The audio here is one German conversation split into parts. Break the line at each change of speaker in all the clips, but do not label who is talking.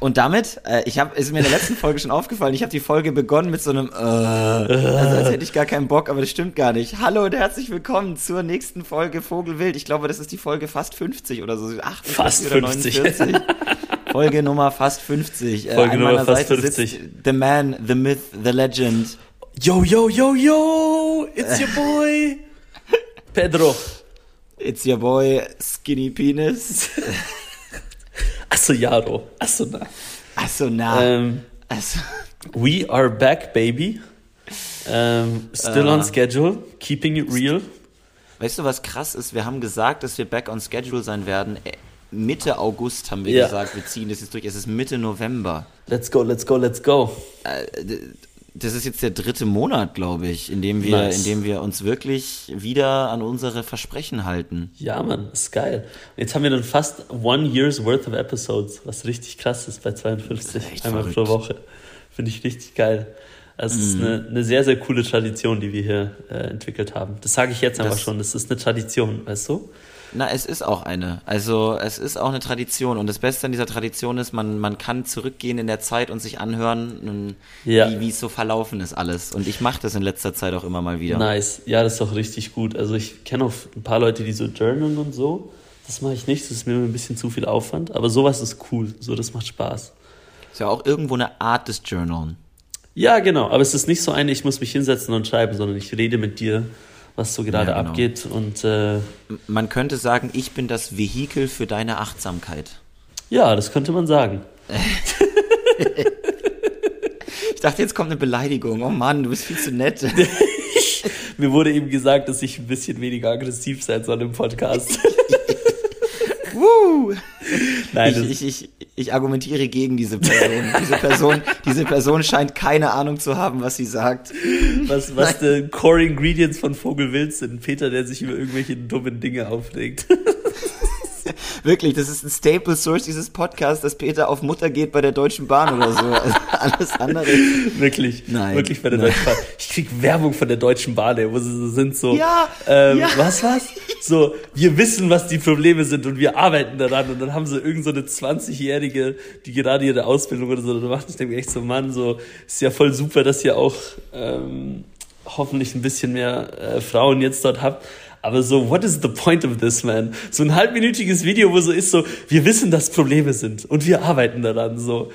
Und damit, äh, ich habe, ist mir in der letzten Folge schon aufgefallen, ich habe die Folge begonnen mit so einem, äh, also als hätte ich gar keinen Bock, aber das stimmt gar nicht. Hallo und herzlich willkommen zur nächsten Folge Vogelwild. Ich glaube, das ist die Folge fast 50 oder so,
58 fast oder 49.
Folge Nummer fast 50.
Äh, Folge An Nummer fast Seite 50.
The Man, The Myth, The Legend.
Yo, yo, yo, yo, it's your boy, Pedro.
It's your boy, Skinny Penis.
Achso, Jaro. Achso, na.
Achso, na.
Ähm,
Achso.
We are back, baby. Ähm, still uh, on schedule, keeping it real.
Weißt du, was krass ist? Wir haben gesagt, dass wir back on schedule sein werden. Äh, Mitte August haben wir ja. gesagt, wir ziehen das jetzt durch. Es ist Mitte November.
Let's go, let's go, let's go.
Äh, das ist jetzt der dritte Monat, glaube ich, in dem wir, nice. in dem wir uns wirklich wieder an unsere Versprechen halten.
Ja, Mann, ist geil. Jetzt haben wir dann fast one year's worth of episodes, was richtig krass ist bei 52, ist einmal verrückt. pro Woche. Finde ich richtig geil. Also es mm. ist mhm. eine, eine, sehr, sehr coole Tradition, die wir hier äh, entwickelt haben. Das sage ich jetzt einfach das, schon, das ist eine Tradition, weißt du?
Na, es ist auch eine. Also es ist auch eine Tradition. Und das Beste an dieser Tradition ist, man, man kann zurückgehen in der Zeit und sich anhören, ja. wie, es so verlaufen ist alles. Und ich mache das in letzter Zeit auch immer mal wieder.
Nice. Ja, das ist doch richtig gut. Also ich kenne auch ein paar Leute, die so journalen und so. Das mache ich nicht, das ist mir ein bisschen zu viel Aufwand. Aber sowas ist cool. So, das macht Spaß.
Ist ja auch irgendwo eine Art des Journalen.
Ja, genau. Aber es ist nicht so eine, ich muss mich hinsetzen und schreiben, sondern ich rede mit dir was so gerade ja, genau. abgeht. Und, äh,
man könnte sagen, ich bin das Vehikel für deine Achtsamkeit.
Ja, das könnte man sagen.
ich dachte, jetzt kommt eine Beleidigung. Oh Mann, du bist viel zu nett.
Mir wurde eben gesagt, dass ich ein bisschen weniger aggressiv sein soll im Podcast.
Woo! Nein, ich, ich, ich, ich argumentiere gegen diese Person. diese Person. Diese Person scheint keine Ahnung zu haben, was sie sagt.
Was, was die Core Ingredients von Vogelwild sind. Peter, der sich über irgendwelche dummen Dinge aufregt.
Wirklich, das ist ein Staple Source dieses Podcasts, dass Peter auf Mutter geht bei der Deutschen Bahn oder so. Also alles andere.
Wirklich.
Nein.
Wirklich bei der Nein. Deutschen Bahn. Ich krieg Werbung von der Deutschen Bahn, ey, wo sie sind, so.
Ja,
ähm,
ja.
Was, was? So, wir wissen, was die Probleme sind und wir arbeiten daran. Und dann haben sie irgend so eine 20-Jährige, die gerade ihre Ausbildung oder so macht. Ich denke echt so, Mann, so, ist ja voll super, dass ihr auch, ähm, hoffentlich ein bisschen mehr äh, Frauen jetzt dort habt. Aber so, what is the point of this, man? So ein halbminütiges Video, wo so ist so, wir wissen, dass Probleme sind und wir arbeiten daran, so.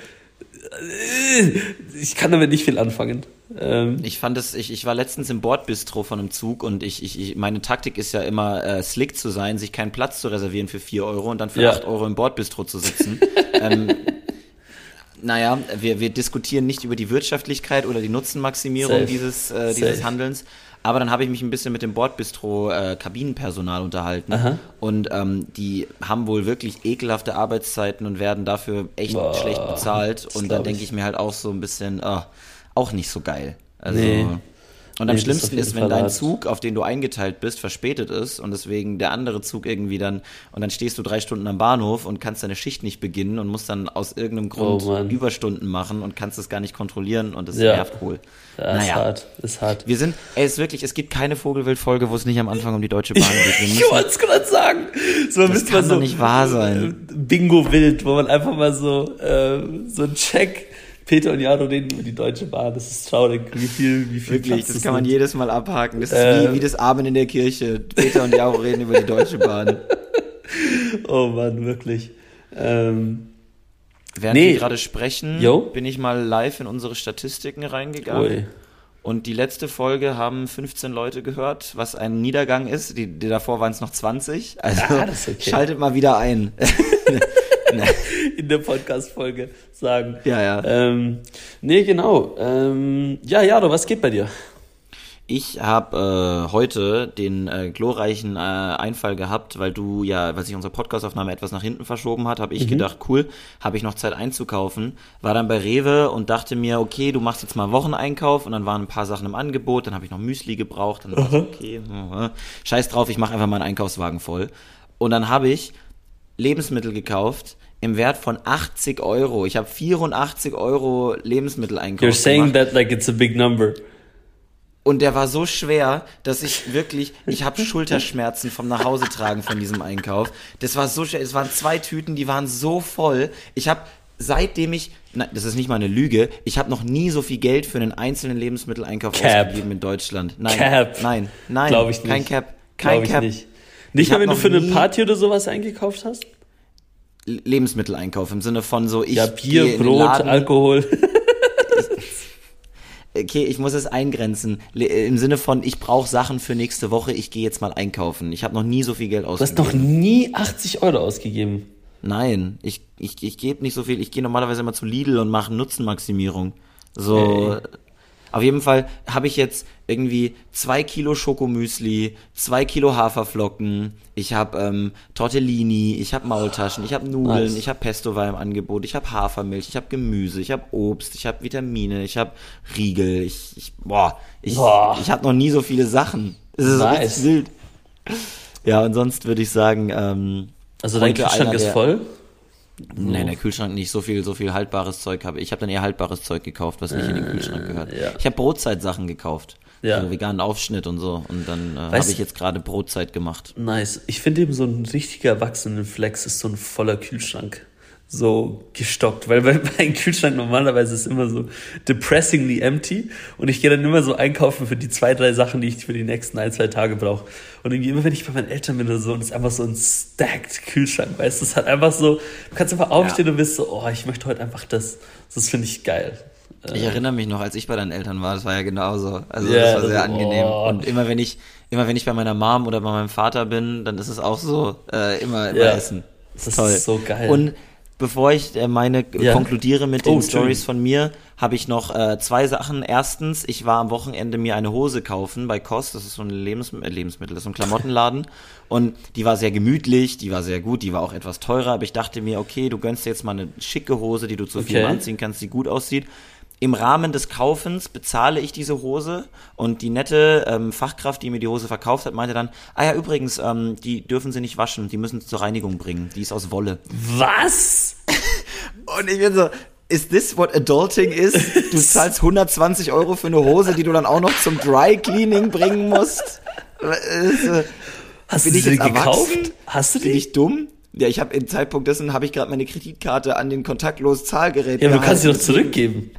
Ich kann damit nicht viel anfangen.
Ähm ich fand es, ich, ich war letztens im Bordbistro von einem Zug und ich, ich, ich meine Taktik ist ja immer, äh, slick zu sein, sich keinen Platz zu reservieren für 4 Euro und dann für ja. 8 Euro im Bordbistro zu sitzen. ähm, naja, wir, wir diskutieren nicht über die Wirtschaftlichkeit oder die Nutzenmaximierung dieses, äh, dieses Handelns, aber dann habe ich mich ein bisschen mit dem Bordbistro äh, Kabinenpersonal unterhalten. Aha. Und ähm, die haben wohl wirklich ekelhafte Arbeitszeiten und werden dafür echt Boah, schlecht bezahlt. Und dann denke ich mir halt auch so ein bisschen, oh, auch nicht so geil. Also. Nee. Und am nee, schlimmsten ist, wenn dein Zug, auf den du eingeteilt bist, verspätet ist und deswegen der andere Zug irgendwie dann, und dann stehst du drei Stunden am Bahnhof und kannst deine Schicht nicht beginnen und musst dann aus irgendeinem Grund oh Überstunden machen und kannst es gar nicht kontrollieren und das ja. nervt wohl.
Ja, naja. ist hart, ist hart.
Wir sind, ey, ist wirklich, es gibt keine Vogelwild-Folge, wo es nicht am Anfang um die Deutsche Bahn geht.
ich wollte es gerade sagen.
So, das kann so, doch nicht wahr sein.
Bingo-Wild, wo man einfach mal so, äh, so ein Check Peter und Jaro reden über die Deutsche Bahn. Das ist traurig, wie viel, wie viel
Wirklich, das kann man jedes Mal abhaken. Das ist äh, wie, wie das Amen in der Kirche. Peter und Jaro reden über die Deutsche Bahn.
Oh Mann, wirklich. Ähm,
Während nee. wir gerade sprechen, Yo? bin ich mal live in unsere Statistiken reingegangen. Ui. Und die letzte Folge haben 15 Leute gehört, was ein Niedergang ist. Die, die davor waren es noch 20. Also ah, okay. schaltet mal wieder ein.
in der Podcast-Folge sagen.
Ja, ja.
Ähm, nee, genau. Ähm, ja, Jaro, was geht bei dir?
Ich habe äh, heute den äh, glorreichen äh, Einfall gehabt, weil du ja, weil sich unsere Podcastaufnahme etwas nach hinten verschoben hat, habe ich mhm. gedacht, cool, habe ich noch Zeit einzukaufen. War dann bei Rewe und dachte mir, okay, du machst jetzt mal Wocheneinkauf und dann waren ein paar Sachen im Angebot, dann habe ich noch Müsli gebraucht, dann war okay, scheiß drauf, ich mache einfach meinen Einkaufswagen voll. Und dann habe ich Lebensmittel gekauft, im Wert von 80 Euro. Ich habe 84 Euro Lebensmittel einkauft.
You're saying gemacht. that like it's a big number.
Und der war so schwer, dass ich wirklich, ich habe Schulterschmerzen vom Nachhause tragen von diesem Einkauf. Das war so schwer. Es waren zwei Tüten, die waren so voll. Ich habe seitdem ich, nein, das ist nicht mal eine Lüge, ich habe noch nie so viel Geld für einen einzelnen Lebensmitteleinkauf
Cap.
ausgegeben in Deutschland. Nein,
Cap.
nein, nein,
Glaub ich
kein
nicht.
Cap, kein
Glaub ich
Cap.
nicht. Nicht
Ich
mal, wenn du für eine Party oder sowas eingekauft hast?
Lebensmitteleinkauf im Sinne von so, ich
Ja, Bier, Brot, Alkohol.
Okay, ich muss es eingrenzen. Le Im Sinne von, ich brauche Sachen für nächste Woche, ich gehe jetzt mal einkaufen. Ich habe noch nie so viel Geld
Du hast
ausgegeben.
noch nie 80 Euro ausgegeben.
Nein, ich, ich, ich gebe nicht so viel. Ich gehe normalerweise immer zu Lidl und mache Nutzenmaximierung. So. Auf jeden Fall habe ich jetzt irgendwie zwei Kilo Schokomüsli, zwei Kilo Haferflocken, ich habe ähm, Tortellini, ich habe Maultaschen, ich habe Nudeln,
Nice.
ich habe Pesto war im Angebot, ich habe Hafermilch, ich habe Gemüse, ich habe Obst, ich habe Vitamine, ich habe Riegel, ich, ich boah, ich,
Boah.
ich habe noch nie so viele Sachen. Es ist
Nice.
wild. Ja, und sonst würde ich sagen, ähm,
Also dein Kühlschrank ist voll?
Nein, der Kühlschrank nicht so viel, so viel haltbares Zeug habe. Ich habe dann eher haltbares Zeug gekauft, was nicht in den Kühlschrank gehört.
ja.
Ich habe Brotzeitsachen gekauft.
Ja.
So veganen Aufschnitt und so. Und dann äh, habe ich jetzt gerade Brotzeit gemacht.
Nice. Ich finde eben so ein richtiger Erwachsenenflex ist so ein voller Kühlschrank. So gestockt. Weil bei- mein Kühlschrank normalerweise ist immer so depressingly empty. Und ich gehe dann immer so einkaufen für die zwei, drei Sachen, die ich für die nächsten ein, zwei Tage brauche. Und irgendwie immer, wenn ich bei meinen Eltern bin oder so, und es ist einfach so ein stacked Kühlschrank, weißt du, es hat einfach so, du kannst einfach aufstehen und bist so, oh, ich möchte heute einfach das. Das finde ich geil.
Ich erinnere mich noch, als ich bei deinen Eltern war, das war ja genauso. Also
Ja,
das war sehr angenehm.
oh.
Und immer wenn ich, immer wenn ich bei meiner Mom oder bei meinem Vater bin, dann ist es auch so, äh, immer, immer
Ja.
essen. Das ist
Das
toll.
ist so geil.
Und bevor ich äh, meine
Ja.
konkludiere mit
Oh,
den
Entschuldigung.
Stories von mir, habe ich noch äh, zwei Sachen. Erstens, ich war am Wochenende mir eine Hose kaufen bei Kost, das ist so ein Lebens äh, Lebensmittel, das ist so ein Klamottenladen und die war sehr gemütlich, die war sehr gut, die war auch etwas teurer, aber ich dachte mir, okay, du gönnst dir jetzt mal eine schicke Hose, die du zu viel
Okay.
anziehen kannst, die gut aussieht. Im Rahmen des Kaufens bezahle ich diese Hose und die nette ähm, Fachkraft, die mir die Hose verkauft hat, meinte dann, ah ja, übrigens, ähm, die dürfen sie nicht waschen, die müssen sie zur Reinigung bringen, die ist aus Wolle.
Was?
Und ich bin so, is this what adulting is? Du zahlst 120 Euro für eine Hose, die du dann auch noch zum Dry Cleaning bringen musst? Äh,
Hast
Bin
du
ich
sie
jetzt
gekauft?
erwachsen?
Hast du
Bin
die?
ich dumm? Ja, ich habe im Zeitpunkt dessen habe ich gerade meine Kreditkarte an den kontaktlosen Zahlgerät.
Ja, aber du kannst sie doch zurückgeben.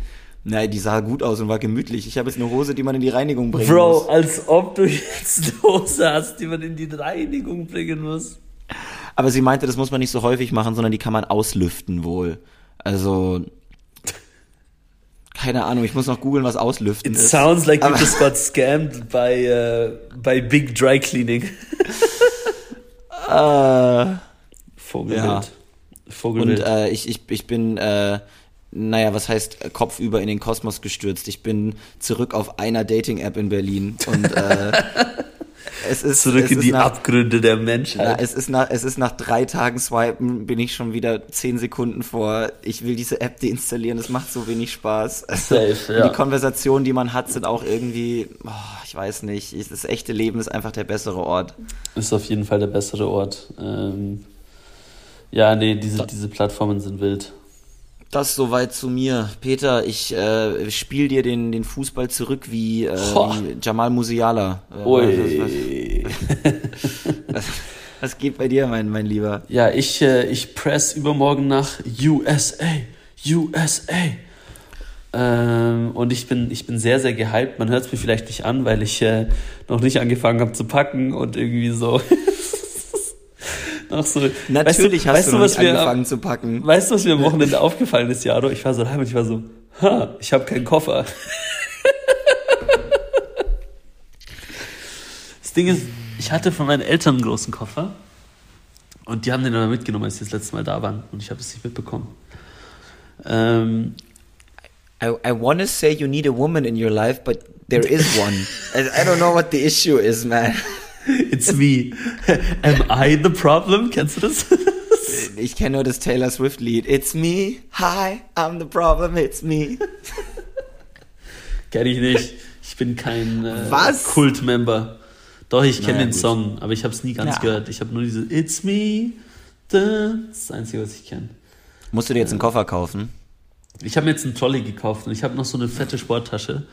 Nein, die sah gut aus und war gemütlich. Ich habe jetzt eine Hose, die man in die Reinigung bringen
Bro,
muss.
als ob du jetzt eine Hose hast, die man in die Reinigung bringen muss.
Aber sie meinte, das muss man nicht so häufig machen, sondern die kann man auslüften wohl. Also keine Ahnung, ich muss noch googeln, was auslüften
It
ist.
sounds like you just got scammed by, uh, by Big Dry Cleaning.
Äh,
Vogelwild.
Ja.
Vogelwild.
Und äh, ich, ich, ich bin, äh, naja, was heißt äh, kopfüber in den Kosmos gestürzt? Ich bin zurück auf einer Dating-App in Berlin und äh, es ist
Zurück
es
in
ist
die
nach,
Abgründe der
na,
Menschheit.
es ist nach es ist nach drei Tagen Swipen bin ich schon wieder zehn Sekunden vor. Ich will diese App deinstallieren. Das macht so wenig Spaß. Also,
Safe, ja.
Die Konversationen, die man hat, sind auch irgendwie, oh, ich weiß nicht. Das echte Leben ist einfach der bessere Ort.
Ist auf jeden Fall der bessere Ort. Ähm, ja, nee, diese, diese Plattformen sind wild.
Das soweit zu mir. Peter, ich äh, spiel dir den, den Fußball zurück wie, äh, wie Jamal Musiala. Äh, Was,
Ui.
was, was geht bei dir, mein, mein Lieber?
Ja, ich, äh, ich press übermorgen nach USA. USA. Ähm, und ich bin, ich bin sehr, sehr gehypt. Man hört es mir vielleicht nicht an, weil ich äh, noch nicht angefangen habe zu packen und irgendwie so. noch so
Natürlich hast
weißt
du
was
nicht
mir,
angefangen zu packen.
Weißt du, was mir am Wochenende aufgefallen ist, Jaro? Ich war so daheim und ich war so, ha, ich habe keinen Koffer. das Ding ist, ich hatte von meinen Eltern einen großen Koffer und die haben den dann mitgenommen, als sie das letzte Mal da waren und ich habe es nicht mitbekommen. Ähm,
I, I wanna say you need a woman in your life, but there is one. I, I don't know what the issue is, man.
It's me. Am I the problem? Kennst du das?
Ich kenne nur das Taylor Swift Lied. It's me, hi, I'm the problem, it's me.
Kenn ich nicht. Ich bin kein äh,
Was?
Kultmember. Doch, ich kenne
Naja,
den
gut.
Song, aber ich habe es nie ganz
Ja.
gehört. Ich habe nur diese It's me. Da. Das ist das Einzige, was ich kenne.
Musst du dir jetzt einen Koffer kaufen?
Ich habe mir jetzt einen Trolley gekauft und ich habe noch so eine fette Sporttasche,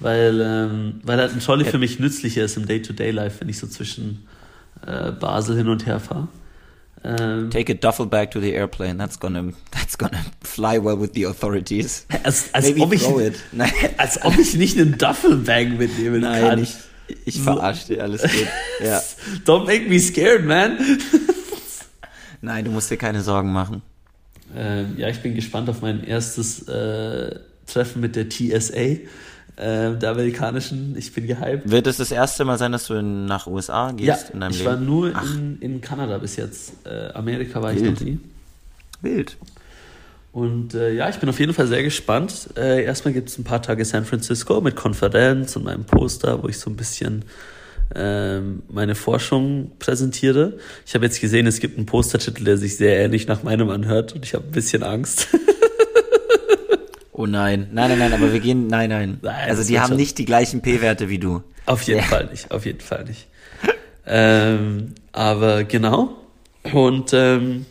weil, ähm, weil halt ein Trolley für mich nützlicher ist im Day-to-Day-Life, wenn ich so zwischen äh, Basel hin und her fahre. Ähm,
Take a duffel bag to the airplane. That's gonna, that's gonna fly well with the authorities.
Als, als, ob, ich,
Nein.
als ob ich nicht einen Duffelbag mitnehmen
Nein,
kann.
ich, ich verarsche dir, alles gut. Ja.
Don't make me scared, man.
Nein, du musst dir keine Sorgen machen.
Ähm, ja, ich bin gespannt auf mein erstes äh, Treffen mit der TSA, äh, der amerikanischen. Ich bin gehypt.
Wird es das erste Mal sein, dass du in, nach USA gehst
Ja,
in deinem
ich
Leben?
war nur in, in Kanada bis jetzt. Äh, Amerika war ich
Wild.
noch nie.
Wild.
Und äh, ja, ich bin auf jeden Fall sehr gespannt. Äh, erstmal gibt es ein paar Tage San Francisco mit Konferenz und meinem Poster, wo ich so ein bisschen ähm, meine Forschung präsentiere. Ich habe jetzt gesehen, es gibt einen Postertitel, der sich sehr ähnlich nach meinem anhört und ich habe ein bisschen Angst.
Oh nein. Nein, nein, nein, aber wir gehen, nein, nein.
Nein,
also die haben
schon.
nicht die gleichen P-Werte wie du.
Auf jeden
Ja.
Fall nicht, auf jeden Fall nicht. ähm, aber genau. Und ähm,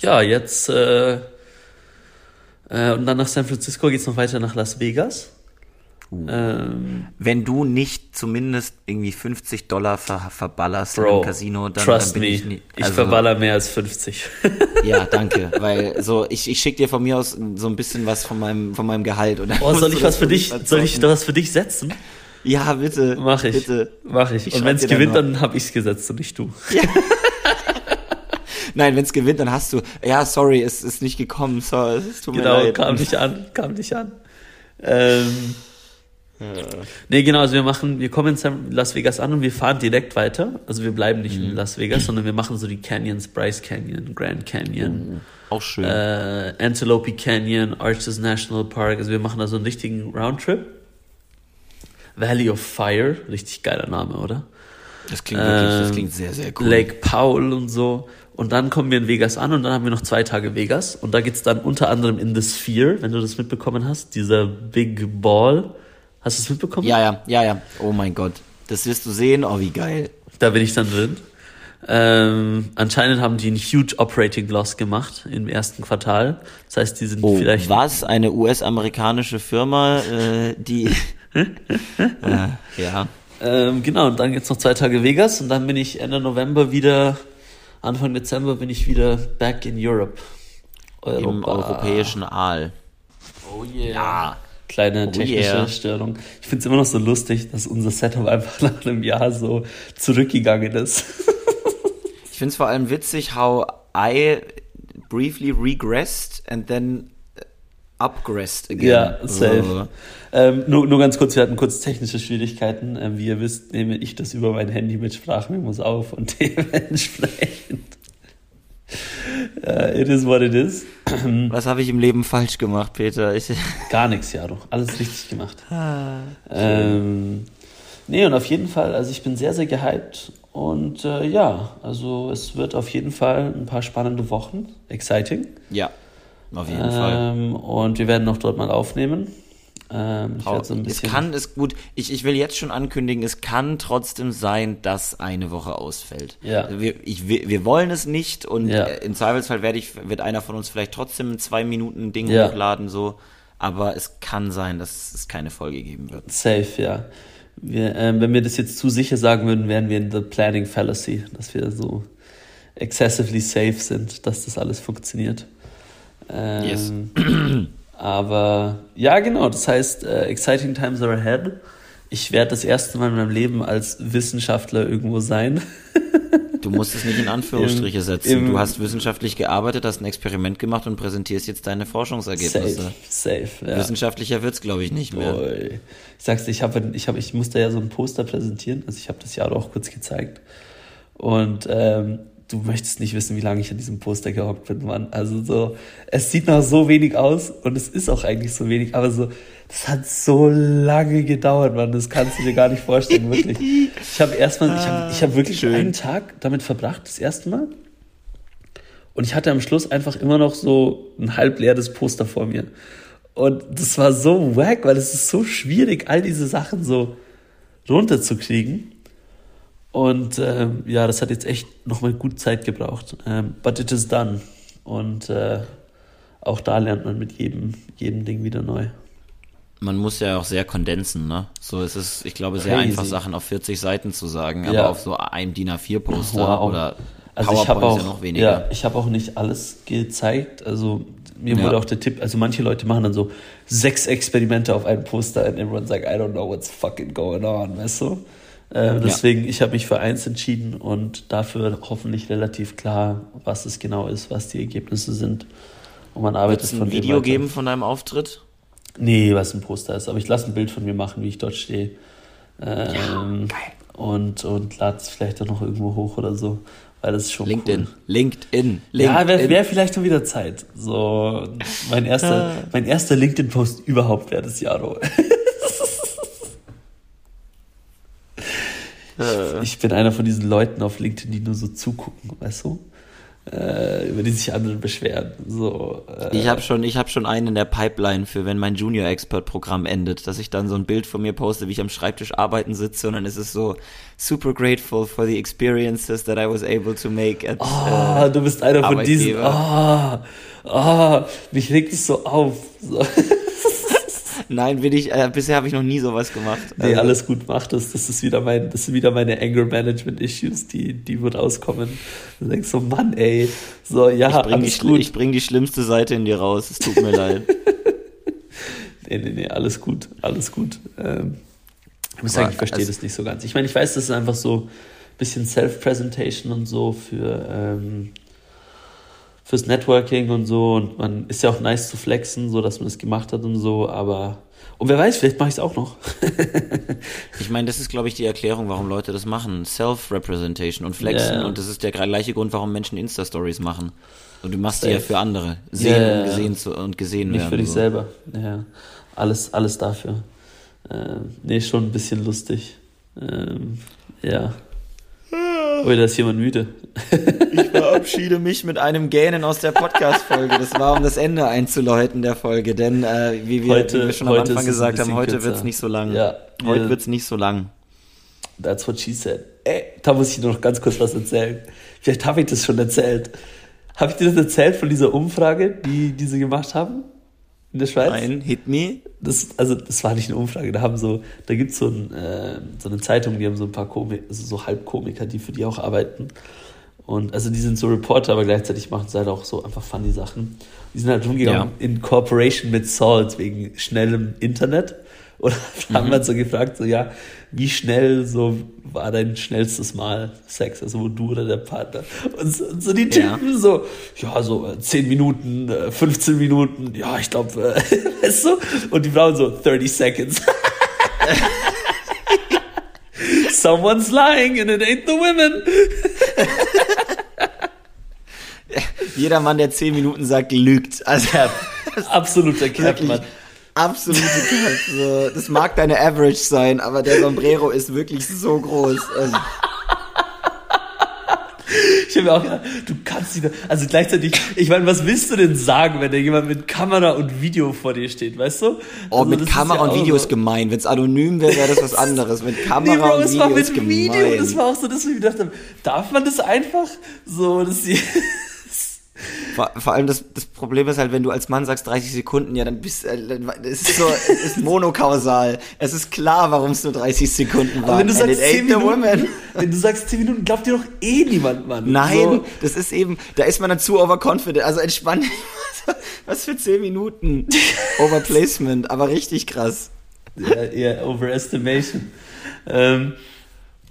ja, jetzt äh, äh, und dann nach San Francisco geht's noch weiter nach Las Vegas.
Uh.
Ähm,
Wenn du nicht zumindest irgendwie 50 Dollar ver verballerst
Bro,
im Casino, dann,
trust
dann bin
me,
ich nie,
ich
also,
verballer mehr als 50.
Ja, danke, weil so ich, ich schicke dir von mir aus so ein bisschen was von meinem von meinem Gehalt oder
Oh, soll ich was für dich, soll ich was für dich setzen?
Ja, bitte.
Mach ich.
Bitte.
Mach ich.
Ich
und wenn es
dann
gewinnt,
noch.
dann habe ich's gesetzt und nicht du.
Nein, wenn es gewinnt, dann hast du ja, sorry, es ist nicht gekommen. So, es tut mir
Genau,
leid.
kam nicht an, kam nicht an. Ähm, Nee, genau, also wir machen, wir kommen in Las Vegas an und wir fahren direkt weiter. Also wir bleiben nicht
Mhm.
in Las Vegas, sondern wir machen so die Canyons, Bryce Canyon, Grand Canyon,
Auch schön.
äh, Antelope Canyon, Arches National Park. Also wir machen da so einen richtigen Roundtrip. Valley of Fire, richtig geiler Name, oder?
das klingt wirklich, das
ähm,
klingt sehr, sehr cool.
Lake Powell und so. Und dann kommen wir in Vegas an und dann haben wir noch zwei Tage Vegas. Und da geht's dann unter anderem in The Sphere, wenn du das mitbekommen hast, dieser Big Ball. Hast du es mitbekommen?
Ja, ja, ja, ja. Oh mein Gott. Das wirst du sehen. Oh, wie geil.
Da bin ich dann drin. Ähm, anscheinend haben die einen huge Operating Loss gemacht im ersten Quartal. Das heißt, die sind
Oh,
vielleicht
was? Eine US-amerikanische Firma, äh, die. äh, ja.
Ähm, genau, und dann geht's noch zwei Tage Vegas und dann bin ich Ende November wieder, Anfang Dezember bin ich wieder back in Europe.
Im europäischen Aal.
Oh yeah.
Ja.
Kleine
Oh
technische
yeah.
Störung. Ich find's immer noch so lustig, dass unser Setup einfach nach einem Jahr so zurückgegangen ist.
Ich finde es vor allem witzig, how I briefly regressed and then upgressed again.
Ja, safe. Ähm, nur, nur ganz kurz, wir hatten kurz technische Schwierigkeiten. Ähm, wie ihr wisst, nehme ich das über mein Handy mit Sprachmemos auf und dementsprechend. It is what it is.
Was habe ich im Leben falsch gemacht, Peter? Ich,
Gar nichts, ja doch. Alles richtig gemacht. ähm, nee, und auf jeden Fall, also ich bin sehr, sehr gehypt. Und äh, ja, also es wird auf jeden Fall ein paar spannende Wochen. Exciting.
ja, auf jeden Fall.
Ähm, und wir werden noch dort mal aufnehmen. Ähm, ich so ein
es
bisschen.
kann, es gut, ich, ich will jetzt schon ankündigen, es kann trotzdem sein, dass eine Woche ausfällt.
Ja.
Wir, ich, wir, wollen es nicht und
Ja.
äh, im Zweifelsfall werde ich, wird einer von uns vielleicht trotzdem ein zwei Minuten Ding
Ja.
hochladen, so. Aber es kann sein, dass es keine Folge geben wird.
Safe, ja. Wir, ähm, wenn wir das jetzt zu sicher sagen würden, wären wir in the planning fallacy, dass wir so excessively safe sind, dass das alles funktioniert. Ähm,
Yes.
Aber ja, genau, das heißt, äh, exciting times are ahead. Ich werde das erste Mal in meinem Leben als Wissenschaftler irgendwo sein.
Du musst es nicht in Anführungsstriche
Im-
setzen.
im-
du hast wissenschaftlich gearbeitet, hast ein Experiment gemacht und präsentierst jetzt deine Forschungsergebnisse.
Safe, safe, ja.
Wissenschaftlicher wird's, glaube ich, nicht mehr.
Ui. Ich sag's dir, ich habe, ich habe, ich musste ja so ein Poster präsentieren. Also ich habe das ja auch kurz gezeigt. Und ähm, du möchtest nicht wissen, wie lange ich an diesem Poster gehockt bin, Mann. Also so, es sieht noch so wenig aus und es ist auch eigentlich so wenig, aber so, das hat so lange gedauert, Mann. Das kannst du dir gar nicht vorstellen, wirklich. Ich habe erstmal, ich habe, ich habe wirklich
Schön.
einen Tag damit verbracht, das erste Mal. Und ich hatte am Schluss einfach immer noch so ein halb leeres Poster vor mir. Und das war so wack, weil es ist so schwierig, all diese Sachen so runterzukriegen. Und ähm, ja, das hat jetzt echt nochmal gut Zeit gebraucht. Ähm, but it is done. Und äh, auch da lernt man mit jedem, jedem Ding wieder neu.
Man muss ja auch sehr kondensen, ne? So, es ist, ich glaube, sehr
Crazy.
einfach, Sachen auf 40 Seiten zu sagen, aber
Ja.
auf so einem DIN A4-Poster
Wow.
oder
Also ich habe auch, ja, noch weniger. ja, ich habe auch nicht alles gezeigt. Also mir ja. wurde auch der Tipp, also manche Leute machen dann so sechs Experimente auf einem Poster und everyone sagt, I don't know what's fucking going on, weißt du? Äh, deswegen, ja. ich habe mich für eins entschieden und dafür hoffentlich relativ klar, was es genau ist, was die Ergebnisse sind.
Und man arbeitet Wird's ein von Video geben von deinem Auftritt?
Nee, was ein Poster ist. Aber ich lasse ein Bild von mir machen, wie ich dort stehe. Ähm, ja, geil. Und, und lade es vielleicht auch noch irgendwo hoch oder so. Weil das ist schon
LinkedIn. Cool. LinkedIn.
LinkedIn. Ja, wäre wär vielleicht schon wieder Zeit. So, mein erster, mein erster LinkedIn-Post überhaupt wäre das Jahr. ich bin einer von diesen Leuten auf LinkedIn, die nur so zugucken, weißt du? äh, über die sich andere beschweren. So,
äh, ich habe schon, ich habe schon einen in der Pipeline für, wenn mein Junior Expert Programm endet, dass ich dann so ein Bild von mir poste, wie ich am Schreibtisch arbeiten sitze und dann ist es so super grateful for the experiences that I was able to make. At,
oh, äh, du bist einer von diesen. Oh, oh, mich regt es so auf. So.
Nein, will ich, äh, bisher habe ich noch nie sowas gemacht.
Nee, also, alles gut, mach das. Das ist wieder mein, das sind wieder meine Anger Management Issues, die, die wird auskommen. Du denkst so, Mann, ey. So, ja,
ich bring alles die, gut. Ich bring die schlimmste Seite in dir raus. Es tut mir leid.
nee, nee, nee, alles gut, alles gut. Ähm, ich muss sagen, ich verstehe das nicht so ganz. Ich meine, ich weiß, das ist einfach so ein bisschen Self-Presentation und so für, ähm, fürs Networking und so. Und man ist ja auch nice zu flexen, so dass man es gemacht hat und so, aber. Und wer weiß, vielleicht mache ich es auch noch.
ich meine, das ist, glaube ich, die Erklärung, warum Leute das machen. Self-Representation und Flexen. Yeah. Und das ist der gleiche Grund, warum Menschen Insta-Stories machen. Und du machst die ja für andere. Sehen yeah. und gesehen zu, und gesehen
Nicht
werden.
Nicht für dich so. selber. Ja. Alles, alles dafür. Ähm, nee, schon ein bisschen lustig. Ähm, ja. Oh, da ist jemand müde.
Ich verabschiede mich mit einem Gähnen aus der Podcast-Folge. Das war, um das Ende einzuläuten der Folge. Denn, äh, wie, wir, heute, wie wir schon am Anfang gesagt haben, heute wird es nicht so lang. Ja, heute wird es nicht so lang.
That's what she said. Ey, da muss ich noch ganz kurz was erzählen. Vielleicht habe ich das schon erzählt. Habe ich dir das erzählt von dieser Umfrage, die, die sie gemacht haben? in der Schweiz.
Nein, Hit Me.
Das, also das war nicht eine Umfrage. Da haben so, da gibt's so, ein, äh, so eine Zeitung, die haben so ein paar Komik, also so Halbkomiker, die für die auch arbeiten. Und also die sind so Reporter, aber gleichzeitig machen sie halt auch so einfach funny Sachen. Die sind halt rumgegangen ja. in Cooperation mit Salt wegen schnellem Internet. Und mhm. haben wir so gefragt, so ja, wie schnell so war dein schnellstes Mal Sex, also wo du oder der Partner? Und so, und so die Typen ja. so, ja, so 10 äh, Minuten, 15 äh, Minuten, ja, ich glaube, äh, weißt du? Und die Frauen so 30 seconds. Someone's lying and it ain't the women.
Jeder Mann, der 10 Minuten sagt, lügt. Also,
absoluter Cap, Mann
absolute Cut. So, das mag deine Average sein, aber der Sombrero ist wirklich so groß. Also.
Ich habe auch gedacht, du kannst sie, also gleichzeitig, ich meine, was willst du denn sagen, wenn da jemand mit Kamera und Video vor dir steht, weißt du?
Oh, also, mit Kamera ja und Video so. ist gemein. Wenn es anonym wäre, wäre das was anderes. Mit Kamera nee, Bro, und Video ist gemein. Video,
das war auch so, dass ich mir gedacht habe, darf man das einfach so, dass sie
vor, vor allem das, das Problem ist halt, wenn du als Mann sagst 30 Sekunden, ja, dann bist äh, es ist so, es ist monokausal. Es ist klar, warum es nur 30 Sekunden waren.
Wenn du sagst 10 Minuten, wenn du sagst 10 Minuten, glaubt dir doch eh niemand, Mann.
Nein, so. das ist eben, da ist man dann zu overconfident. Also entspann Was für 10 Minuten Overplacement, aber richtig krass.
Ja, ja Overestimation. Ähm,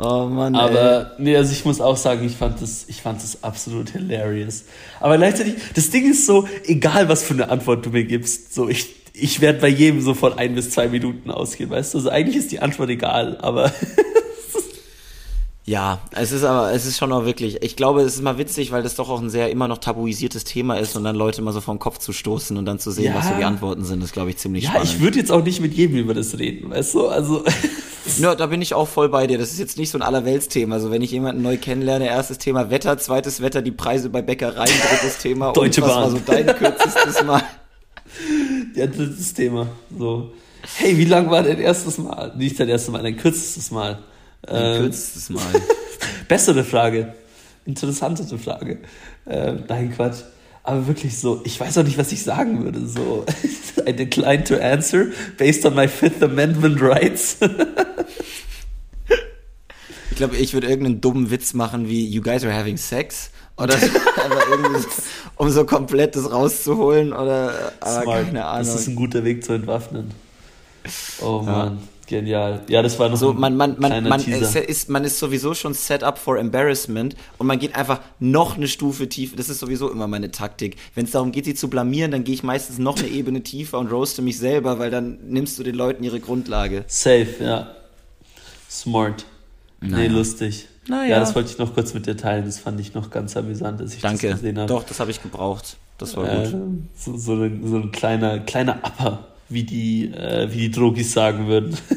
Oh Mann. Aber ey. nee, also ich muss auch sagen, ich fand das, ich fand das absolut hilarious. Aber gleichzeitig, das Ding ist so, egal was für eine Antwort du mir gibst, so ich, ich werde bei jedem sofort ein bis zwei Minuten ausgehen, weißt du? Also eigentlich ist die Antwort egal, aber
Ja, es ist aber, es ist schon auch wirklich, ich glaube, es ist mal witzig, weil das doch auch ein sehr immer noch tabuisiertes Thema ist und dann Leute immer so vom Kopf zu stoßen und dann zu sehen, ja. was so die Antworten sind, ist, glaube ich, ziemlich ja, spannend.
Ja, ich würde jetzt auch nicht mit jedem über das reden, weißt du, also.
Ja, da bin ich auch voll bei dir. Das ist jetzt nicht so ein Allerweltsthema. Also wenn ich jemanden neu kennenlerne, erstes Thema Wetter, zweites Wetter, die Preise bei Bäckereien, drittes Thema.
Deutsche
und was Bahn. war so dein kürzestes Mal?
Ja, drittes Thema. So. Hey, wie lang war dein erstes Mal? Nicht dein erstes Mal, dein kürzestes Mal.
Ein ähm, kürzestes Mal.
bessere Frage. Interessantere Frage. Ähm, nein, Quatsch. Aber wirklich so, ich weiß auch nicht, was ich sagen würde. So, I decline to answer based on my Fifth Amendment rights.
glaube, ich würde irgendeinen dummen Witz machen wie You guys are having sex oder aber irgendwie, um so komplett das rauszuholen oder aber
Smart.
keine Ahnung.
Das ist ein guter Weg zu entwaffnen. Oh man, genial. Ja, das war noch
so, man, man, man, man,
Teaser.
ist, man ist sowieso schon set up for embarrassment und man geht einfach noch eine Stufe tiefer. Das ist sowieso immer meine Taktik. Wenn es darum geht, sie zu blamieren, dann gehe ich meistens noch eine Ebene tiefer und roaste mich selber, weil dann nimmst du den Leuten ihre Grundlage.
Safe, ja. Smart. Nee,
Naja.
lustig.
Naja.
Ja, das wollte ich noch kurz mit dir teilen. Das fand ich noch ganz amüsant, als ich
Danke.
das gesehen habe.
Doch, das habe ich gebraucht. Das war
Äh,
gut.
so, so, ein, so ein kleiner, kleiner Upper, wie die, äh, wie die Drogis sagen würden.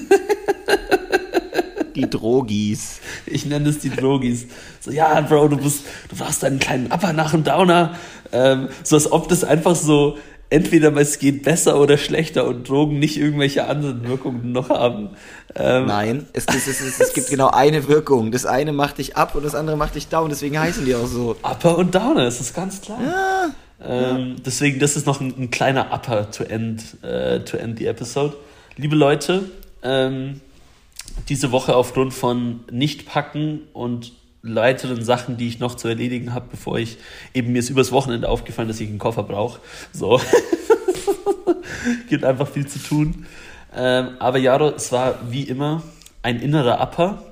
Die Drogis.
Ich nenne es die Drogis. So, ja, Bro, du bist, du brauchst einen kleinen Upper nach dem Downer. Ähm, so als ob das einfach so, entweder es geht besser oder schlechter und Drogen nicht irgendwelche anderen Wirkungen noch haben. Ähm,
Nein, es, es, es, es, es gibt genau eine Wirkung. Das eine macht dich ab und das andere macht dich down. Deswegen heißen die auch so.
Upper und Downer, das ist ganz klar. Ähm, Deswegen, das ist noch ein, ein kleiner Upper to end, äh, to end the episode. Liebe Leute, ähm, diese Woche aufgrund von Nichtpacken und weiteren Sachen, die ich noch zu erledigen habe, bevor ich eben mir ist übers Wochenende aufgefallen, dass ich einen Koffer brauche. So. Gibt einfach viel zu tun. Ähm, aber Jaro, es war wie immer ein innerer Upper.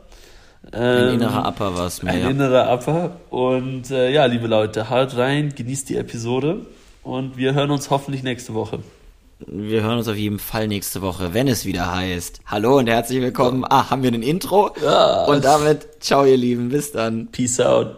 Ein
Ähm,
innerer Upper war es mir.
ein
Ja.
innerer Upper. Und äh, ja, liebe Leute, haut rein, genießt die Episode und wir hören uns hoffentlich nächste Woche.
Wir hören uns auf jeden Fall nächste Woche, wenn es wieder heißt. Hallo und herzlich willkommen. Ah, haben wir ein Intro?
Ja.
Und damit, ciao ihr Lieben, bis dann.
Peace out.